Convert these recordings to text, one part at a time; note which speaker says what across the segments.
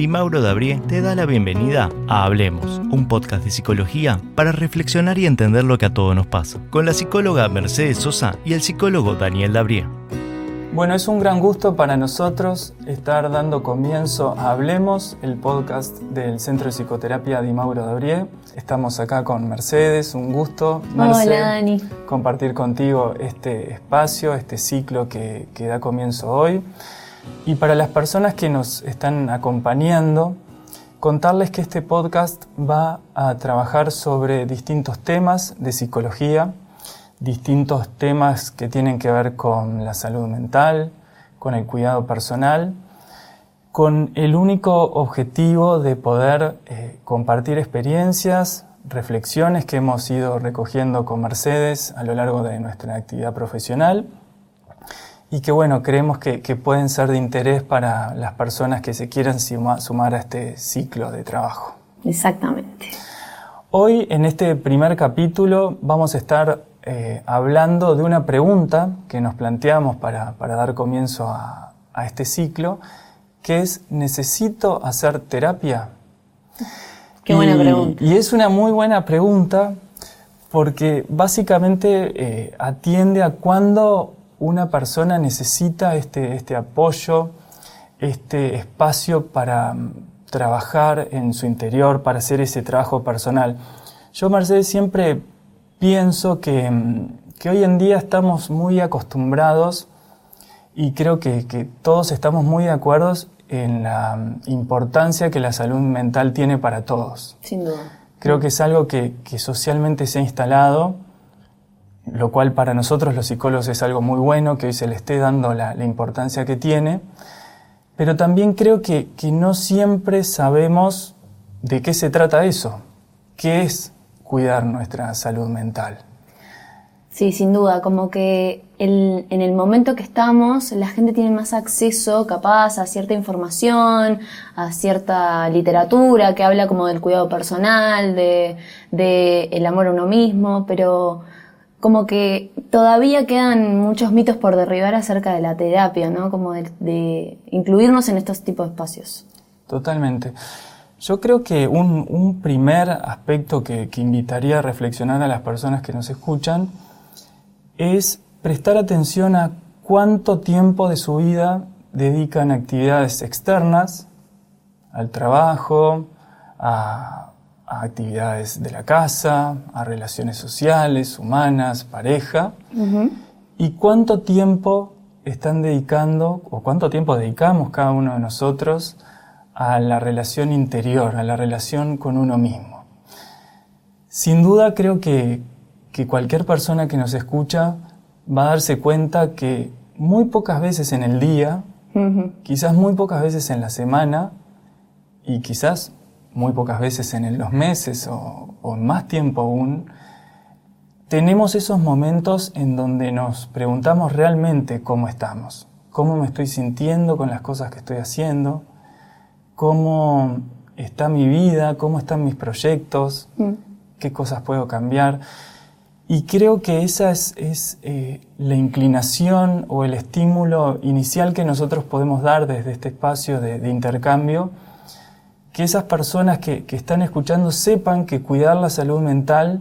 Speaker 1: Di Mauro Dabrie te da la bienvenida a Hablemos, un podcast de psicología para reflexionar y entender lo que a todos nos pasa, con la psicóloga Mercedes Sosa y el psicólogo Daniel Dabrie.
Speaker 2: Bueno, es un gran gusto para nosotros estar dando comienzo a Hablemos, el podcast del Centro de Psicoterapia Di Mauro Dabrie. Estamos acá con Mercedes, un gusto,
Speaker 3: Hola, Dani.
Speaker 2: compartir contigo este espacio, este ciclo que, que da comienzo hoy. Y para las personas que nos están acompañando, contarles que este podcast va a trabajar sobre distintos temas de psicología, distintos temas que tienen que ver con la salud mental, con el cuidado personal, con el único objetivo de poder eh, compartir experiencias, reflexiones que hemos ido recogiendo con Mercedes a lo largo de nuestra actividad profesional y que bueno, creemos que, pueden ser de interés para las personas que se quieran sumar a este ciclo de trabajo.
Speaker 3: Exactamente.
Speaker 2: Hoy en este primer capítulo vamos a estar eh, hablando de una pregunta que nos planteamos para, dar comienzo a, este ciclo, que es, ¿necesito hacer terapia?
Speaker 3: Qué buena pregunta.
Speaker 2: Y es una muy buena pregunta porque básicamente eh, atiende a cuándo una persona necesita este, este apoyo, este espacio para mm, trabajar en su interior, para hacer ese trabajo personal. Yo, Mercedes, siempre pienso mm, que, hoy en día estamos muy acostumbrados y creo que, todos estamos muy de acuerdo en la mm, importancia que la salud mental tiene para todos.
Speaker 3: Sin duda.
Speaker 2: Creo que es algo que, que socialmente se ha instalado lo cual para nosotros los psicólogos es algo muy bueno, que hoy se le esté dando la, importancia que tiene, pero también creo que, no siempre sabemos de qué se trata eso, qué es cuidar nuestra salud mental.
Speaker 3: Sí, sin duda, como que en el momento que estamos, la gente tiene más acceso capaz a cierta información, a cierta literatura que habla como del cuidado personal, de, de el amor a uno mismo, pero como que todavía quedan muchos mitos por derribar acerca de la terapia, ¿no? Como de, incluirnos en estos tipos de espacios.
Speaker 2: Totalmente. Yo creo que un, primer aspecto que, que, invitaría a reflexionar a las personas que nos escuchan es prestar atención a cuánto tiempo de su vida dedican a actividades externas, al trabajo, a, a actividades de la casa, a relaciones sociales, humanas, pareja, y cuánto tiempo están dedicando o cuánto tiempo dedicamos cada uno de nosotros a la relación interior, a la relación con uno mismo. Sin duda creo que, cualquier persona que nos escucha va a darse cuenta que muy pocas veces en el día, quizás muy pocas veces en la semana y quizás muy pocas veces en los meses o, en más tiempo aún, tenemos esos momentos en donde nos preguntamos realmente cómo estamos, cómo me estoy sintiendo con las cosas que estoy haciendo, cómo está mi vida, cómo están mis proyectos, mm. qué cosas puedo cambiar. Y creo que esa es, eh, la inclinación o el estímulo inicial que nosotros podemos dar desde este espacio de intercambio que esas personas que, están escuchando sepan que cuidar la salud mental,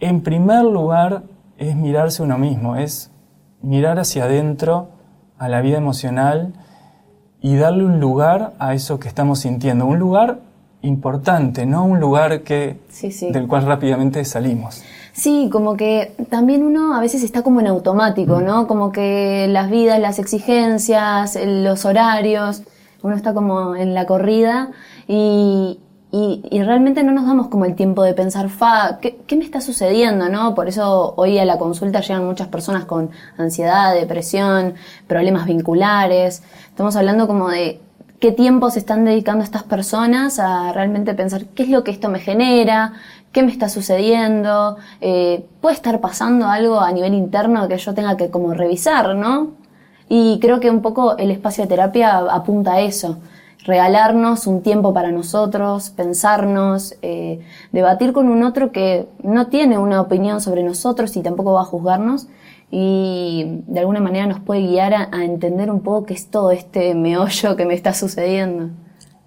Speaker 2: en primer lugar, es mirarse uno mismo, es mirar hacia adentro a la vida emocional y darle un lugar a eso que estamos sintiendo, un lugar importante, no un lugar que, del cual rápidamente salimos.
Speaker 3: Sí, como que también uno a veces está como en automático, ¿no? Como que las vidas, las exigencias, los horarios, uno está como en la corrida y, y, realmente no nos damos como el tiempo de pensar, fa, ¿qué, ¿qué, me está sucediendo? ¿no? Por eso hoy a la consulta llegan muchas personas con ansiedad, depresión, problemas vinculares. Estamos hablando como de qué tiempo se están dedicando estas personas a realmente pensar qué es lo que esto me genera, qué me está sucediendo, eh, puede estar pasando algo a nivel interno que yo tenga que como revisar, ¿no? Y creo que un poco el espacio de terapia apunta a eso, regalarnos un tiempo para nosotros, pensarnos, eh, debatir con un otro que no tiene una opinión sobre nosotros y tampoco va a juzgarnos y de alguna manera nos puede guiar a, entender un poco qué es todo este meollo que me está sucediendo.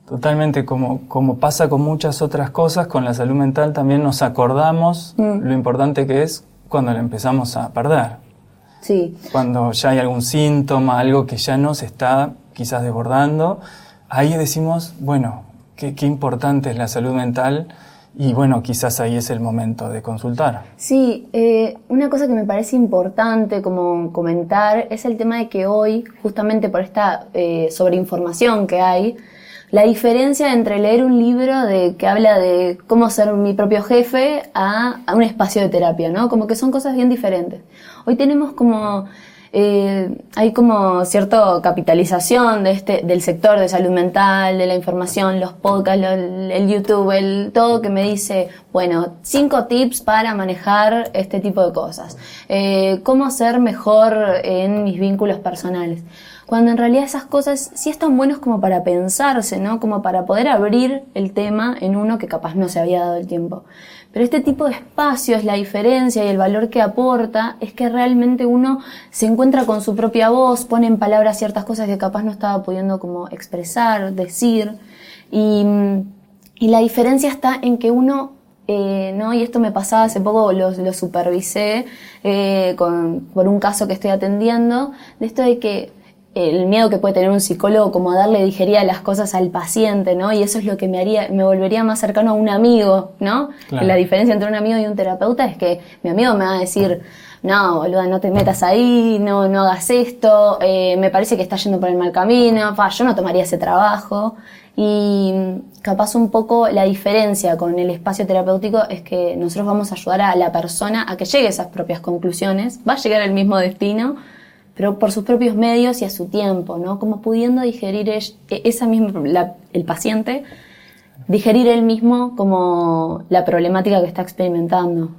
Speaker 2: Totalmente, como, como pasa con muchas otras cosas, con la salud mental también nos acordamos
Speaker 3: Mm.
Speaker 2: lo importante que es cuando la empezamos a perder.
Speaker 3: Sí,
Speaker 2: Cuando ya hay algún síntoma, algo que ya nos está quizás desbordando, ahí decimos, bueno, qué, qué importante es la salud mental y bueno, quizás ahí es el momento de consultar.
Speaker 3: Sí, eh, una cosa que me parece importante como comentar es el tema de que hoy, justamente por esta eh, sobreinformación que hay, la diferencia entre leer un libro de que habla de cómo ser mi propio jefe a, a un espacio de terapia, ¿no? Como que son cosas bien diferentes. Hoy tenemos como eh, hay como cierta capitalización de este, del sector de salud mental, de la información, los podcasts, el YouTube, el, todo que me dice, bueno, cinco tips para manejar este tipo de cosas. Eh, cómo ser mejor en mis vínculos personales. Cuando en realidad esas cosas sí están buenos como para pensarse, ¿no? Como para poder abrir el tema en uno que capaz no se había dado el tiempo. Pero este tipo de espacios, la diferencia y el valor que aporta es que realmente uno se encuentra con su propia voz, pone en palabras ciertas cosas que capaz no estaba pudiendo como expresar, decir. Y, y la diferencia está en que uno, eh, ¿no? Y esto me pasaba hace poco, lo, supervisé eh, con, por un caso que estoy atendiendo, de esto de que el miedo que puede tener un psicólogo como a darle digería las cosas al paciente, ¿no? Y eso es lo que me haría, me volvería más cercano a un amigo, ¿no?
Speaker 2: Claro.
Speaker 3: La diferencia entre un amigo y un terapeuta es que mi amigo me va a decir, no, boluda, no te metas ahí, no, no hagas esto, eh, me parece que estás yendo por el mal camino, pa, yo no tomaría ese trabajo. Y mm, capaz un poco la diferencia con el espacio terapéutico es que nosotros vamos a ayudar a la persona a que llegue a esas propias conclusiones, va a llegar al mismo destino, pero por sus propios medios y a su tiempo, ¿no? Como pudiendo digerir es- esa misma, la- el paciente, digerir él mismo como la problemática que está experimentando.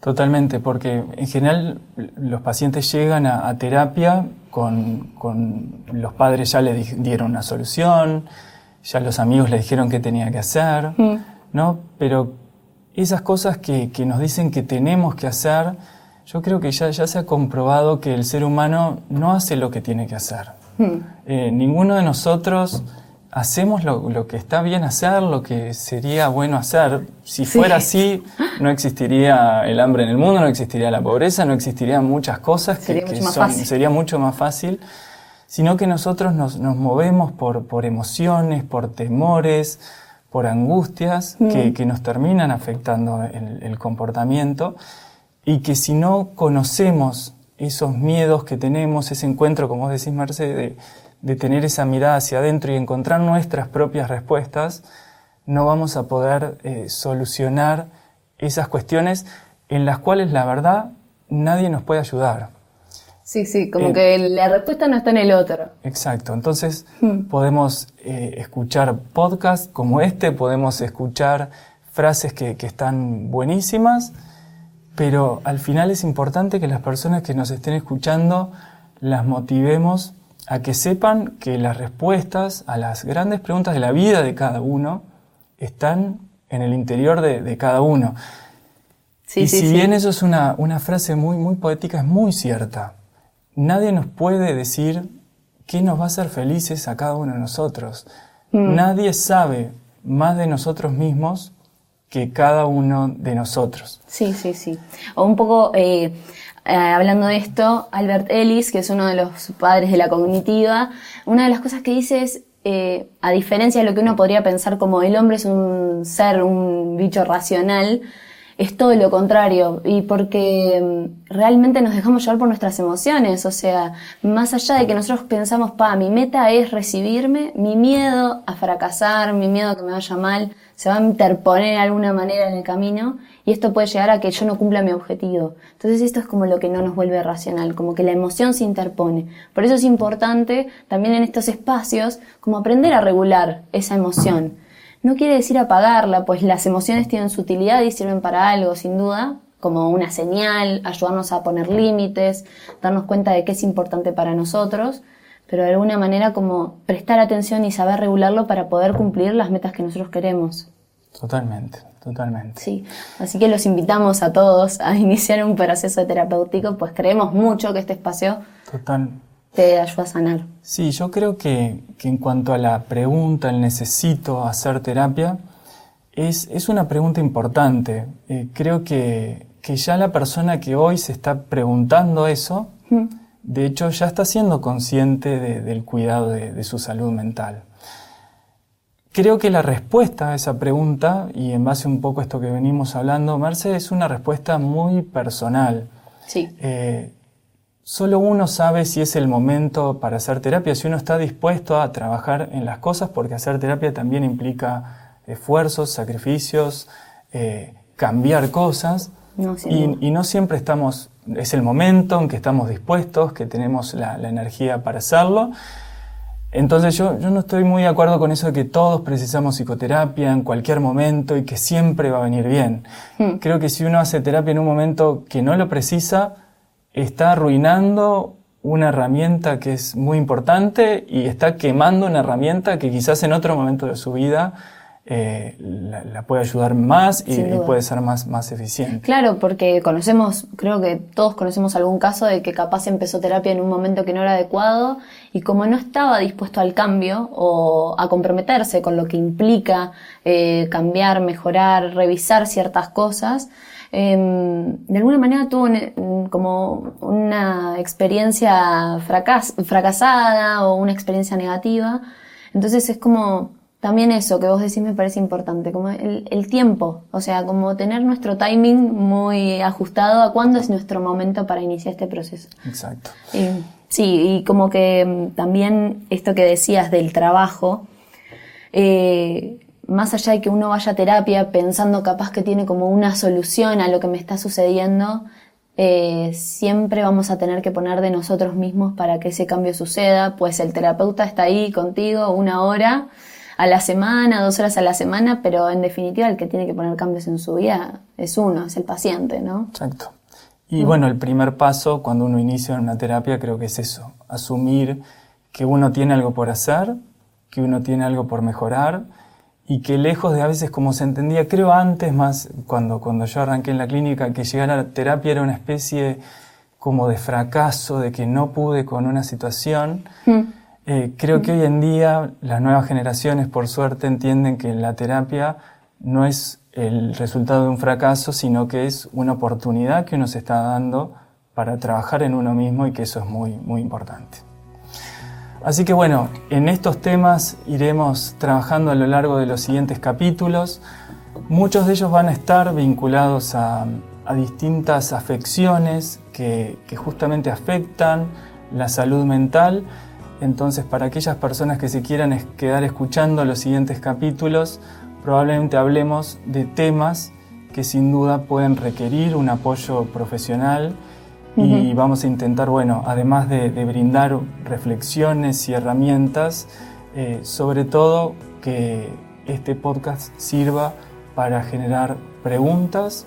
Speaker 2: Totalmente, porque en general los pacientes llegan a, a terapia con, con los padres ya le di- dieron una solución, ya los amigos le dijeron qué tenía que hacer, ¿no? Pero esas cosas que, que nos dicen que tenemos que hacer, yo creo que ya, ya se ha comprobado que el ser humano no hace lo que tiene que hacer. Eh, ninguno de nosotros hacemos lo, lo que está bien hacer, lo que sería bueno hacer. Si
Speaker 3: Sí.
Speaker 2: fuera así, no existiría el hambre en el mundo, no existiría la pobreza, no existirían muchas cosas que,
Speaker 3: Sería
Speaker 2: que
Speaker 3: mucho más
Speaker 2: son-
Speaker 3: fácil.
Speaker 2: sería mucho más fácil, sino que nosotros nos, nos movemos por, por emociones, por temores, por angustias que, que nos terminan afectando el, el comportamiento y que si no conocemos esos miedos que tenemos, ese encuentro, como vos decís, Mercedes, de, de tener esa mirada hacia adentro y encontrar nuestras propias respuestas, no vamos a poder eh, solucionar esas cuestiones en las cuales la verdad nadie nos puede ayudar.
Speaker 3: Sí, sí, como
Speaker 2: Eh,
Speaker 3: que la respuesta no está en el otro.
Speaker 2: Exacto, entonces podemos eh, escuchar podcasts como este, podemos escuchar frases que, que están buenísimas, pero al final es importante que las personas que nos estén escuchando las motivemos a que sepan que las respuestas a las grandes preguntas de la vida de cada uno están en el interior de, de cada uno.
Speaker 3: Sí,
Speaker 2: y
Speaker 3: sí,
Speaker 2: si
Speaker 3: sí.
Speaker 2: bien eso es una, una frase muy, muy poética, es muy cierta. Nadie nos puede decir qué nos va a hacer felices a cada uno de nosotros.
Speaker 3: Mm.
Speaker 2: Nadie sabe más de nosotros mismos que cada uno de nosotros.
Speaker 3: Sí, sí, sí. O un poco, eh, eh, hablando de esto, Albert Ellis, que es uno de los padres de la cognitiva, una de las cosas que dice es, eh, a diferencia de lo que uno podría pensar como el hombre es un ser, un bicho racional, es todo lo contrario, y porque mm, realmente nos dejamos llevar por nuestras emociones, o sea, más allá de que nosotros pensamos, pa, mi meta es recibirme, mi miedo a fracasar, mi miedo a que me vaya mal, se va a interponer de alguna manera en el camino, y esto puede llegar a que yo no cumpla mi objetivo. Entonces esto es como lo que no nos vuelve racional, como que la emoción se interpone. Por eso es importante también en estos espacios como aprender a regular esa emoción. No quiere decir apagarla, pues las emociones tienen su utilidad y sirven para algo, sin duda, como una señal, ayudarnos a poner límites, darnos cuenta de qué es importante para nosotros, pero de alguna manera como prestar atención y saber regularlo para poder cumplir las metas que nosotros queremos.
Speaker 2: Totalmente, totalmente.
Speaker 3: Sí, así que los invitamos a todos a iniciar un proceso terapéutico, pues creemos mucho que este espacio
Speaker 2: Total,
Speaker 3: te ayuda a sanar.
Speaker 2: Sí, yo creo que, en cuanto a la pregunta, el necesito hacer terapia, es, es una pregunta importante. Eh, creo que, que, ya la persona que hoy se está preguntando eso, mm. De hecho ya está siendo consciente del cuidado de, su salud mental. Creo que la respuesta a esa pregunta, y en base un poco a esto que venimos hablando, Merce, es una respuesta muy personal.
Speaker 3: Sí.
Speaker 2: Eh, solo uno sabe si es el momento para hacer terapia, si uno está dispuesto a trabajar en las cosas, porque hacer terapia también implica esfuerzos, sacrificios, eh, cambiar cosas. Y, no siempre estamos, es el momento en que estamos dispuestos, que tenemos la, energía para hacerlo. Entonces yo, yo, no estoy muy de acuerdo con eso de que todos precisamos psicoterapia en cualquier momento y que siempre va a venir bien. Hmm. Creo que si uno hace terapia en un momento que no lo precisa, está arruinando una herramienta que es muy importante y está quemando una herramienta que quizás en otro momento de su vida eh, la, puede ayudar más y, puede ser más, más eficiente.
Speaker 3: Claro, porque conocemos, creo que todos conocemos algún caso de que capaz empezó terapia en un momento que no era adecuado y como no estaba dispuesto al cambio o a comprometerse con lo que implica eh, cambiar, mejorar, revisar ciertas cosas, Em, de alguna manera tuvo como una experiencia fracasada o una experiencia negativa. Entonces es como también eso que vos decís me parece importante, como el, tiempo, o sea, como tener nuestro timing muy ajustado a cuándo es nuestro momento para iniciar este proceso.
Speaker 2: Exacto.
Speaker 3: sí, y como que em, también esto que decías del trabajo, eh, más allá de que uno vaya a terapia pensando capaz que tiene como una solución a lo que me está sucediendo, eh, siempre vamos a tener que poner de nosotros mismos para que ese cambio suceda, pues el terapeuta está ahí contigo una hora a la semana, dos horas a la semana, pero en definitiva el que tiene que poner cambios en su vida es uno, es el paciente, ¿no?
Speaker 2: Exacto. Y bueno, el primer paso cuando uno inicia una terapia creo que es eso, asumir que uno tiene algo por hacer, que uno tiene algo por mejorar, y que lejos de a veces como se entendía, creo antes más, cuando, cuando yo arranqué en la clínica, que llegar a la terapia era una especie como de fracaso, de que no pude con una situación. Mm. Eh, creo que hoy en día las nuevas generaciones, por suerte, entienden que la terapia no es el resultado de un fracaso, sino que es una oportunidad que uno se está dando para trabajar en uno mismo y que eso es muy, muy importante. Así que bueno, en estos temas iremos trabajando a lo largo de los siguientes capítulos. Muchos de ellos van a estar vinculados a, distintas afecciones que, justamente afectan la salud mental. Entonces, para aquellas personas que se quieran quedar escuchando los siguientes capítulos, probablemente hablemos de temas que sin duda pueden requerir un apoyo profesional y vamos a intentar, bueno, además de, brindar reflexiones y herramientas, eh, sobre todo que este podcast sirva para generar preguntas,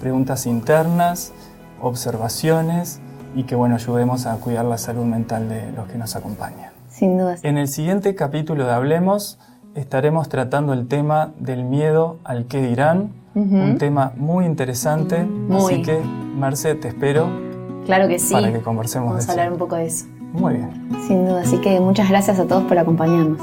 Speaker 2: preguntas internas, observaciones y que, bueno, ayudemos a cuidar la salud mental de los que nos acompañan.
Speaker 3: Sin duda.
Speaker 2: En el siguiente capítulo de Hablemos estaremos tratando el tema del miedo al que dirán, un tema muy interesante, así que, Marce, te espero
Speaker 3: Claro que sí.
Speaker 2: Para que conversemos
Speaker 3: Vamos a hablar un poco de eso.
Speaker 2: Muy bien.
Speaker 3: Sin duda. Así que muchas gracias a todos por acompañarnos.